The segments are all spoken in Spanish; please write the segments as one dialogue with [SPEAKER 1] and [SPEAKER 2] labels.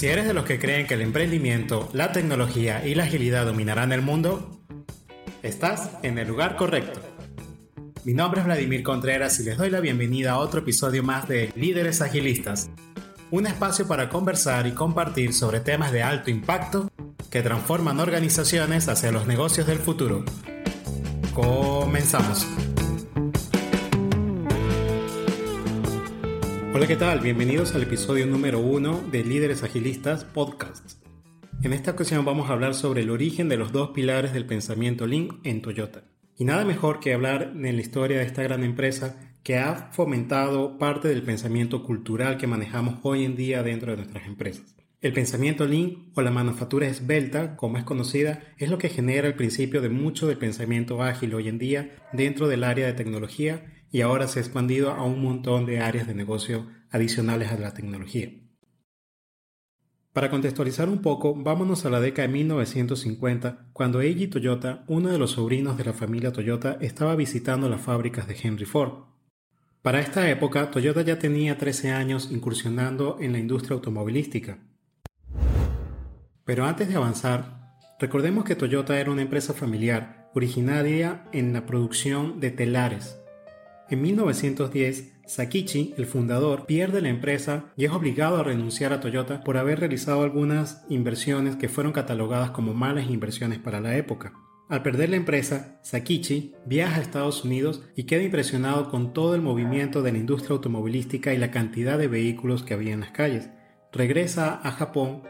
[SPEAKER 1] Si eres de los que creen que el emprendimiento, la tecnología y la agilidad dominarán el mundo, estás en el lugar correcto. Mi nombre es Vladimir Contreras y les doy la bienvenida a otro episodio más de Líderes Agilistas, un espacio para conversar y compartir sobre temas de alto impacto que transforman organizaciones hacia los negocios del futuro. Comenzamos. Hola, ¿qué tal? Bienvenidos al episodio número uno de Líderes Agilistas Podcast. En esta ocasión vamos a hablar sobre el origen de los dos pilares del pensamiento Lean en Toyota. Y nada mejor que hablar en la historia de esta gran empresa que ha fomentado parte del pensamiento cultural que manejamos hoy en día dentro de nuestras empresas. El pensamiento Lean o la manufactura esbelta, como es conocida, es lo que genera el principio de mucho del pensamiento ágil hoy en día dentro del área de tecnología y ahora se ha expandido a un montón de áreas de negocio adicionales a la tecnología. Para contextualizar un poco, vámonos a la década de 1950, cuando Eiji Toyota, uno de los sobrinos de la familia Toyota, estaba visitando las fábricas de Henry Ford. Para esta época, Toyota ya tenía 13 años incursionando en la industria automovilística. Pero antes de avanzar, recordemos que Toyota era una empresa familiar originaria en la producción de telares, en 1910, Sakichi, el fundador, pierde la empresa y es obligado a renunciar a Toyota por haber realizado algunas inversiones que fueron catalogadas como malas inversiones para la época. Al perder la empresa, Sakichi viaja a Estados Unidos y queda impresionado con todo el movimiento de la industria automovilística y la cantidad de vehículos que había en las calles. Regresa a Japón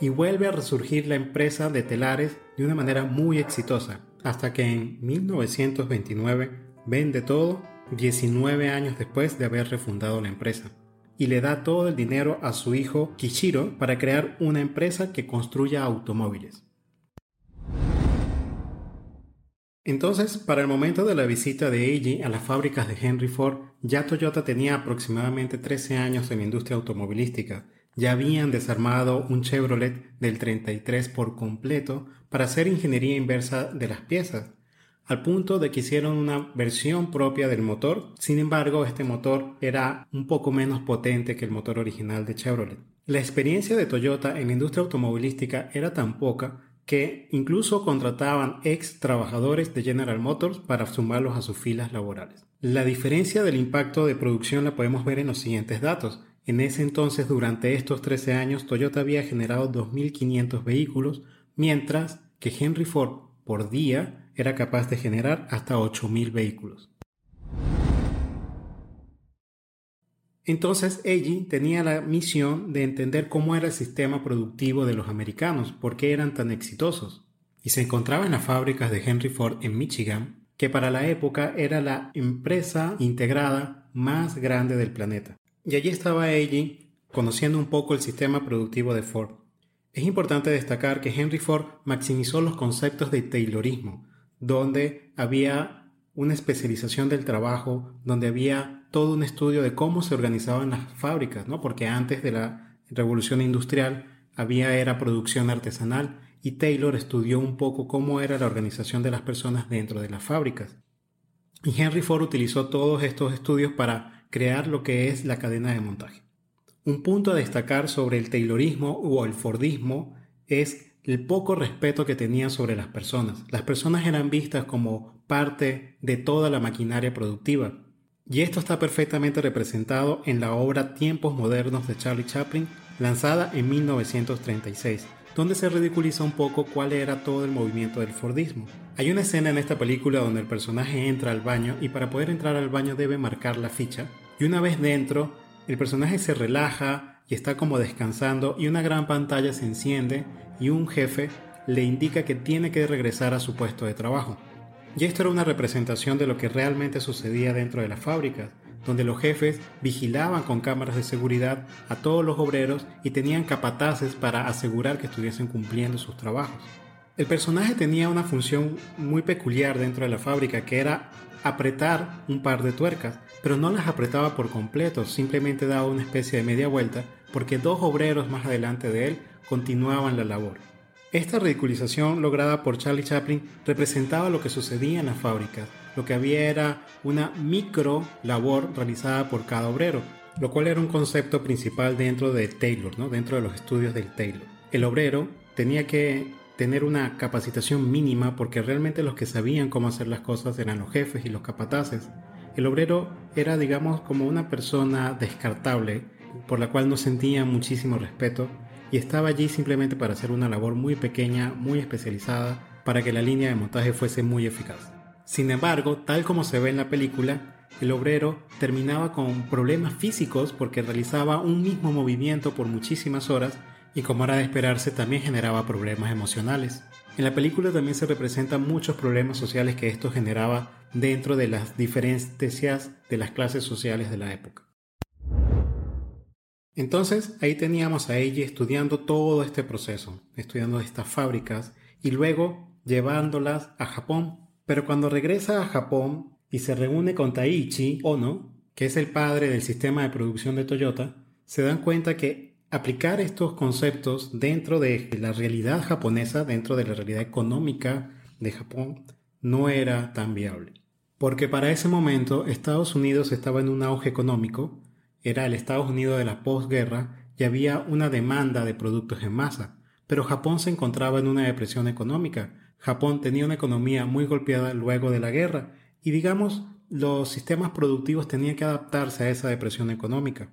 [SPEAKER 1] y vuelve a resurgir la empresa de telares de una manera muy exitosa, hasta que en 1929 vende todo 19 años después de haber refundado la empresa, y le da todo el dinero a su hijo Kichiro para crear una empresa que construya automóviles. Entonces, para el momento de la visita de Eiji a las fábricas de Henry Ford, ya Toyota tenía aproximadamente 13 años en la industria automovilística. Ya habían desarmado un Chevrolet del 33 por completo para hacer ingeniería inversa de las piezas al punto de que hicieron una versión propia del motor. Sin embargo, este motor era un poco menos potente que el motor original de Chevrolet. La experiencia de Toyota en la industria automovilística era tan poca que incluso contrataban ex trabajadores de General Motors para sumarlos a sus filas laborales. La diferencia del impacto de producción la podemos ver en los siguientes datos. En ese entonces, durante estos 13 años, Toyota había generado 2.500 vehículos, mientras que Henry Ford por día era capaz de generar hasta 8.000 vehículos. Entonces Eiji tenía la misión de entender cómo era el sistema productivo de los americanos, por qué eran tan exitosos. Y se encontraba en las fábricas de Henry Ford en Michigan, que para la época era la empresa integrada más grande del planeta. Y allí estaba Eiji conociendo un poco el sistema productivo de Ford. Es importante destacar que Henry Ford maximizó los conceptos de Taylorismo, donde había una especialización del trabajo, donde había todo un estudio de cómo se organizaban las fábricas, ¿no? Porque antes de la revolución industrial había era producción artesanal y Taylor estudió un poco cómo era la organización de las personas dentro de las fábricas. Y Henry Ford utilizó todos estos estudios para crear lo que es la cadena de montaje. Un punto a destacar sobre el Taylorismo o el Fordismo es el poco respeto que tenían sobre las personas. Las personas eran vistas como parte de toda la maquinaria productiva. Y esto está perfectamente representado en la obra Tiempos Modernos de Charlie Chaplin, lanzada en 1936, donde se ridiculiza un poco cuál era todo el movimiento del Fordismo. Hay una escena en esta película donde el personaje entra al baño y para poder entrar al baño debe marcar la ficha, y una vez dentro, el personaje se relaja, y está como descansando y una gran pantalla se enciende y un jefe le indica que tiene que regresar a su puesto de trabajo. Y esto era una representación de lo que realmente sucedía dentro de las fábricas, donde los jefes vigilaban con cámaras de seguridad a todos los obreros y tenían capataces para asegurar que estuviesen cumpliendo sus trabajos. El personaje tenía una función muy peculiar dentro de la fábrica que era apretar un par de tuercas, pero no las apretaba por completo, simplemente daba una especie de media vuelta porque dos obreros más adelante de él continuaban la labor. Esta ridiculización lograda por Charlie Chaplin representaba lo que sucedía en las fábricas. Lo que había era una micro labor realizada por cada obrero. lo cual era un concepto principal dentro de Taylor, ¿no? dentro de los estudios del Taylor. El obrero tenía que tener una capacitación mínima porque realmente los que sabían cómo hacer las cosas eran los jefes y los capataces. El obrero era, digamos, como una persona descartable por la cual no sentía muchísimo respeto y estaba allí simplemente para hacer una labor muy pequeña, muy especializada, para que la línea de montaje fuese muy eficaz. Sin embargo, tal como se ve en la película, el obrero terminaba con problemas físicos porque realizaba un mismo movimiento por muchísimas horas y como era de esperarse también generaba problemas emocionales. En la película también se representan muchos problemas sociales que esto generaba dentro de las diferencias de las clases sociales de la época. Entonces ahí teníamos a ella estudiando todo este proceso, estudiando estas fábricas y luego llevándolas a Japón. Pero cuando regresa a Japón y se reúne con Taichi Ono, que es el padre del sistema de producción de Toyota, se dan cuenta que aplicar estos conceptos dentro de la realidad japonesa, dentro de la realidad económica de Japón, no era tan viable. Porque para ese momento Estados Unidos estaba en un auge económico era el Estados Unidos de la posguerra y había una demanda de productos en masa, pero Japón se encontraba en una depresión económica. Japón tenía una economía muy golpeada luego de la guerra y digamos los sistemas productivos tenían que adaptarse a esa depresión económica.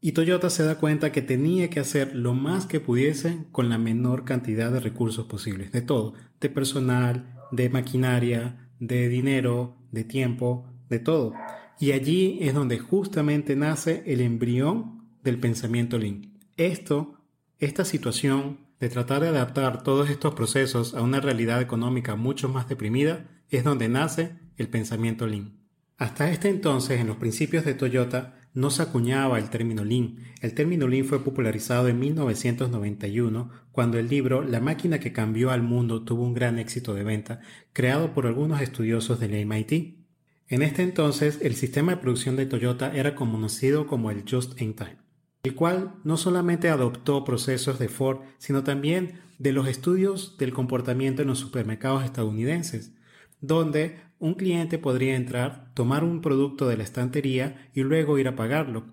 [SPEAKER 1] Y Toyota se da cuenta que tenía que hacer lo más que pudiese con la menor cantidad de recursos posibles, de todo, de personal, de maquinaria, de dinero, de tiempo, de todo. Y allí es donde justamente nace el embrión del pensamiento Lean. Esto, esta situación de tratar de adaptar todos estos procesos a una realidad económica mucho más deprimida, es donde nace el pensamiento Lean. Hasta este entonces, en los principios de Toyota, no se acuñaba el término Lean. El término Lean fue popularizado en 1991 cuando el libro La máquina que cambió al mundo tuvo un gran éxito de venta, creado por algunos estudiosos del MIT. En este entonces, el sistema de producción de Toyota era conocido como el Just in Time, el cual no solamente adoptó procesos de Ford, sino también de los estudios del comportamiento en los supermercados estadounidenses, donde un cliente podría entrar, tomar un producto de la estantería y luego ir a pagarlo.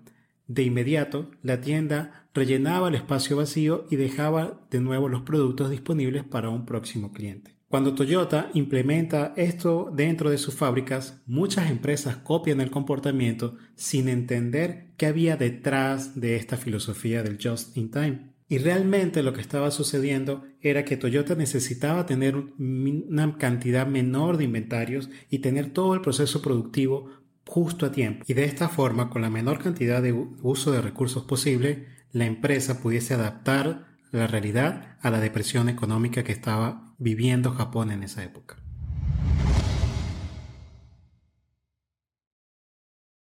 [SPEAKER 1] De inmediato, la tienda rellenaba el espacio vacío y dejaba de nuevo los productos disponibles para un próximo cliente. Cuando Toyota implementa esto dentro de sus fábricas, muchas empresas copian el comportamiento sin entender qué había detrás de esta filosofía del just in time. Y realmente lo que estaba sucediendo era que Toyota necesitaba tener una cantidad menor de inventarios y tener todo el proceso productivo justo a tiempo. Y de esta forma, con la menor cantidad de uso de recursos posible, la empresa pudiese adaptar la realidad a la depresión económica que estaba viviendo Japón en esa época.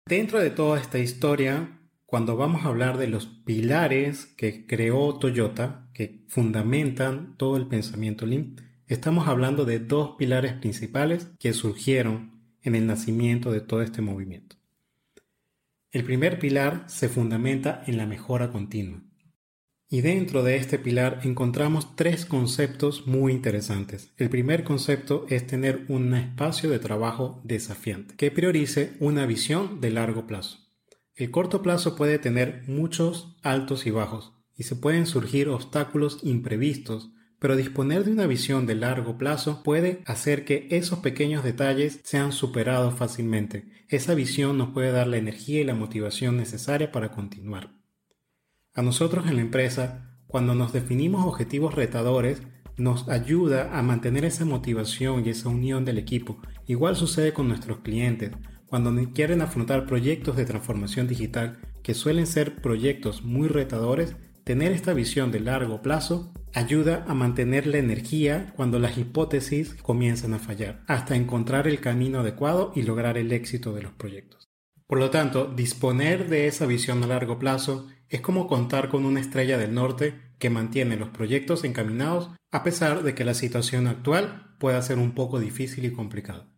[SPEAKER 1] Dentro de toda esta historia, cuando vamos a hablar de los pilares que creó Toyota, que fundamentan todo el pensamiento Lean, estamos hablando de dos pilares principales que surgieron en el nacimiento de todo este movimiento. El primer pilar se fundamenta en la mejora continua. Y dentro de este pilar encontramos tres conceptos muy interesantes. El primer concepto es tener un espacio de trabajo desafiante, que priorice una visión de largo plazo. El corto plazo puede tener muchos altos y bajos, y se pueden surgir obstáculos imprevistos, pero disponer de una visión de largo plazo puede hacer que esos pequeños detalles sean superados fácilmente. Esa visión nos puede dar la energía y la motivación necesaria para continuar. A nosotros en la empresa, cuando nos definimos objetivos retadores, nos ayuda a mantener esa motivación y esa unión del equipo. Igual sucede con nuestros clientes. Cuando quieren afrontar proyectos de transformación digital, que suelen ser proyectos muy retadores, tener esta visión de largo plazo ayuda a mantener la energía cuando las hipótesis comienzan a fallar, hasta encontrar el camino adecuado y lograr el éxito de los proyectos. Por lo tanto, disponer de esa visión a largo plazo es como contar con una estrella del norte que mantiene los proyectos encaminados a pesar de que la situación actual pueda ser un poco difícil y complicada.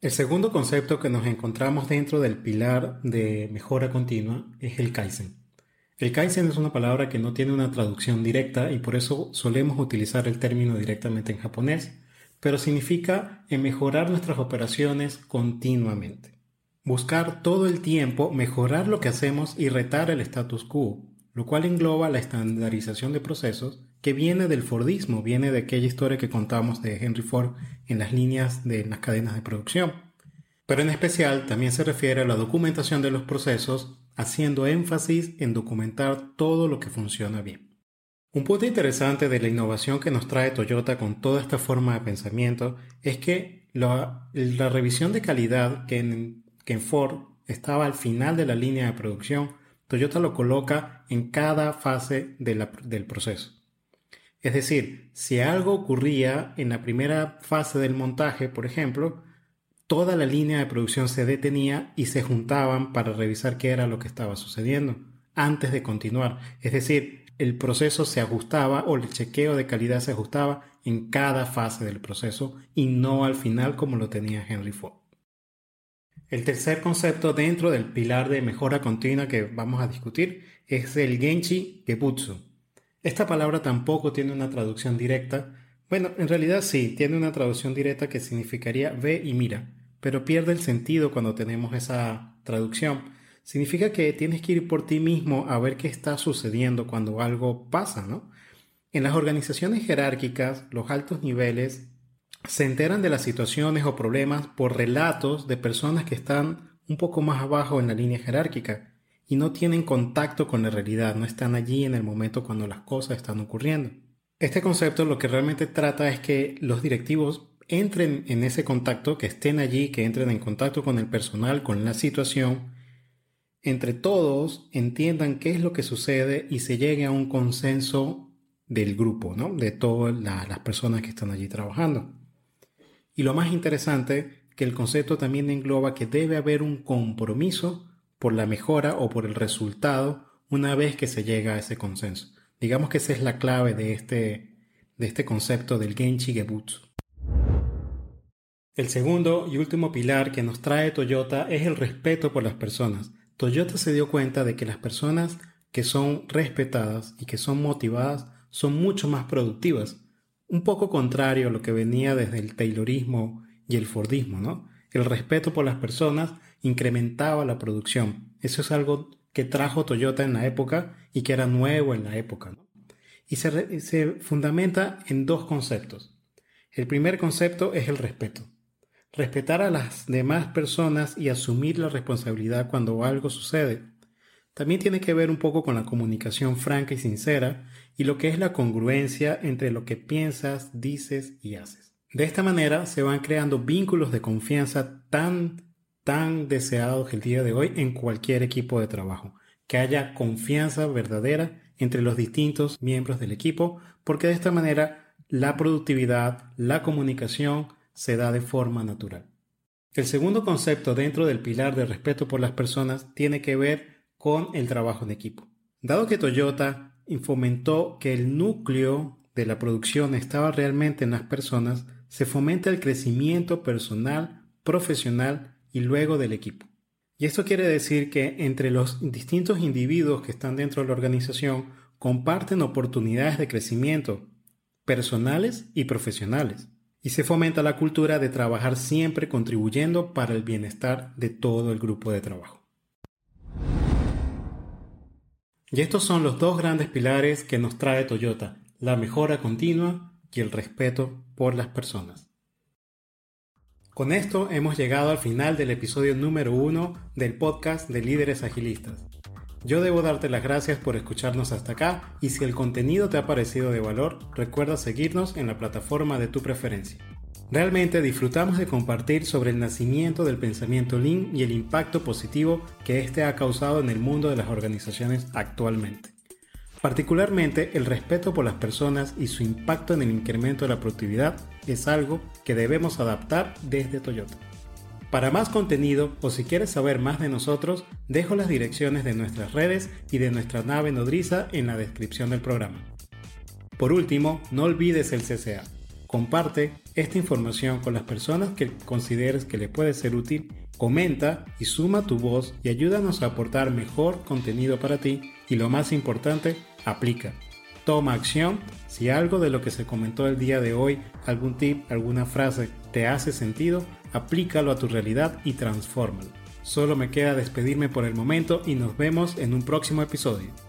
[SPEAKER 1] El segundo concepto que nos encontramos dentro del pilar de mejora continua es el Kaizen. El Kaizen es una palabra que no tiene una traducción directa y por eso solemos utilizar el término directamente en japonés, pero significa mejorar nuestras operaciones continuamente. Buscar todo el tiempo mejorar lo que hacemos y retar el status quo, lo cual engloba la estandarización de procesos que viene del Fordismo, viene de aquella historia que contamos de Henry Ford en las líneas de las cadenas de producción. Pero en especial también se refiere a la documentación de los procesos, haciendo énfasis en documentar todo lo que funciona bien. Un punto interesante de la innovación que nos trae Toyota con toda esta forma de pensamiento es que la, revisión de calidad que en que Ford estaba al final de la línea de producción, Toyota lo coloca en cada fase del proceso. Es decir, si algo ocurría en la primera fase del montaje, por ejemplo, toda la línea de producción se detenía y se juntaban para revisar qué era lo que estaba sucediendo antes de continuar. Es decir, el proceso se ajustaba o el chequeo de calidad se ajustaba en cada fase del proceso y no al final como lo tenía Henry Ford. El tercer concepto dentro del pilar de mejora continua que vamos a discutir es el Genchi Gebutsu. Esta palabra tampoco tiene una traducción directa. Bueno, en realidad sí, tiene una traducción directa que significaría ve y mira, pero pierde el sentido cuando tenemos esa traducción. Significa que tienes que ir por ti mismo a ver qué está sucediendo cuando algo pasa, ¿no? En las organizaciones jerárquicas, los altos niveles se enteran de las situaciones o problemas por relatos de personas que están un poco más abajo en la línea jerárquica y no tienen contacto con la realidad, no están allí en el momento cuando las cosas están ocurriendo. Este concepto lo que realmente trata es que los directivos entren en ese contacto, que estén allí, que entren en contacto con el personal, con la situación, entre todos entiendan qué es lo que sucede y se llegue a un consenso del grupo, ¿no? de todas las personas que están allí trabajando. Y lo más interesante, que el concepto también engloba que debe haber un compromiso por la mejora o por el resultado una vez que se llega a ese consenso. Digamos que esa es la clave de este, de este concepto del Genchi Gebutsu. El segundo y último pilar que nos trae Toyota es el respeto por las personas. Toyota se dio cuenta de que las personas que son respetadas y que son motivadas son mucho más productivas un poco contrario a lo que venía desde el Taylorismo y el Fordismo, ¿no? El respeto por las personas incrementaba la producción. Eso es algo que trajo Toyota en la época y que era nuevo en la época. Y se fundamenta en dos conceptos. El primer concepto es el respeto. Respetar a las demás personas y asumir la responsabilidad cuando algo sucede. También tiene que ver un poco con la comunicación franca y sincera y lo que es la congruencia entre lo que piensas, dices y haces. De esta manera se van creando vínculos de confianza tan, tan deseados el día de hoy en cualquier equipo de trabajo. Que haya confianza verdadera entre los distintos miembros del equipo, porque de esta manera la productividad, la comunicación se da de forma natural. El segundo concepto dentro del pilar de respeto por las personas tiene que ver con el trabajo en equipo. Dado que Toyota fomentó que el núcleo de la producción estaba realmente en las personas, se fomenta el crecimiento personal, profesional y luego del equipo. Y esto quiere decir que entre los distintos individuos que están dentro de la organización comparten oportunidades de crecimiento personales y profesionales. Y se fomenta la cultura de trabajar siempre contribuyendo para el bienestar de todo el grupo de trabajo. Y estos son los dos grandes pilares que nos trae Toyota, la mejora continua y el respeto por las personas. Con esto hemos llegado al final del episodio número uno del podcast de líderes agilistas. Yo debo darte las gracias por escucharnos hasta acá y si el contenido te ha parecido de valor, recuerda seguirnos en la plataforma de tu preferencia. Realmente disfrutamos de compartir sobre el nacimiento del pensamiento Lean y el impacto positivo que éste ha causado en el mundo de las organizaciones actualmente. Particularmente, el respeto por las personas y su impacto en el incremento de la productividad es algo que debemos adaptar desde Toyota. Para más contenido o si quieres saber más de nosotros, dejo las direcciones de nuestras redes y de nuestra nave nodriza en la descripción del programa. Por último, no olvides el CCA Comparte esta información con las personas que consideres que le puede ser útil. Comenta y suma tu voz y ayúdanos a aportar mejor contenido para ti. Y lo más importante, aplica. Toma acción. Si algo de lo que se comentó el día de hoy, algún tip, alguna frase te hace sentido, aplícalo a tu realidad y transfórmalo. Solo me queda despedirme por el momento y nos vemos en un próximo episodio.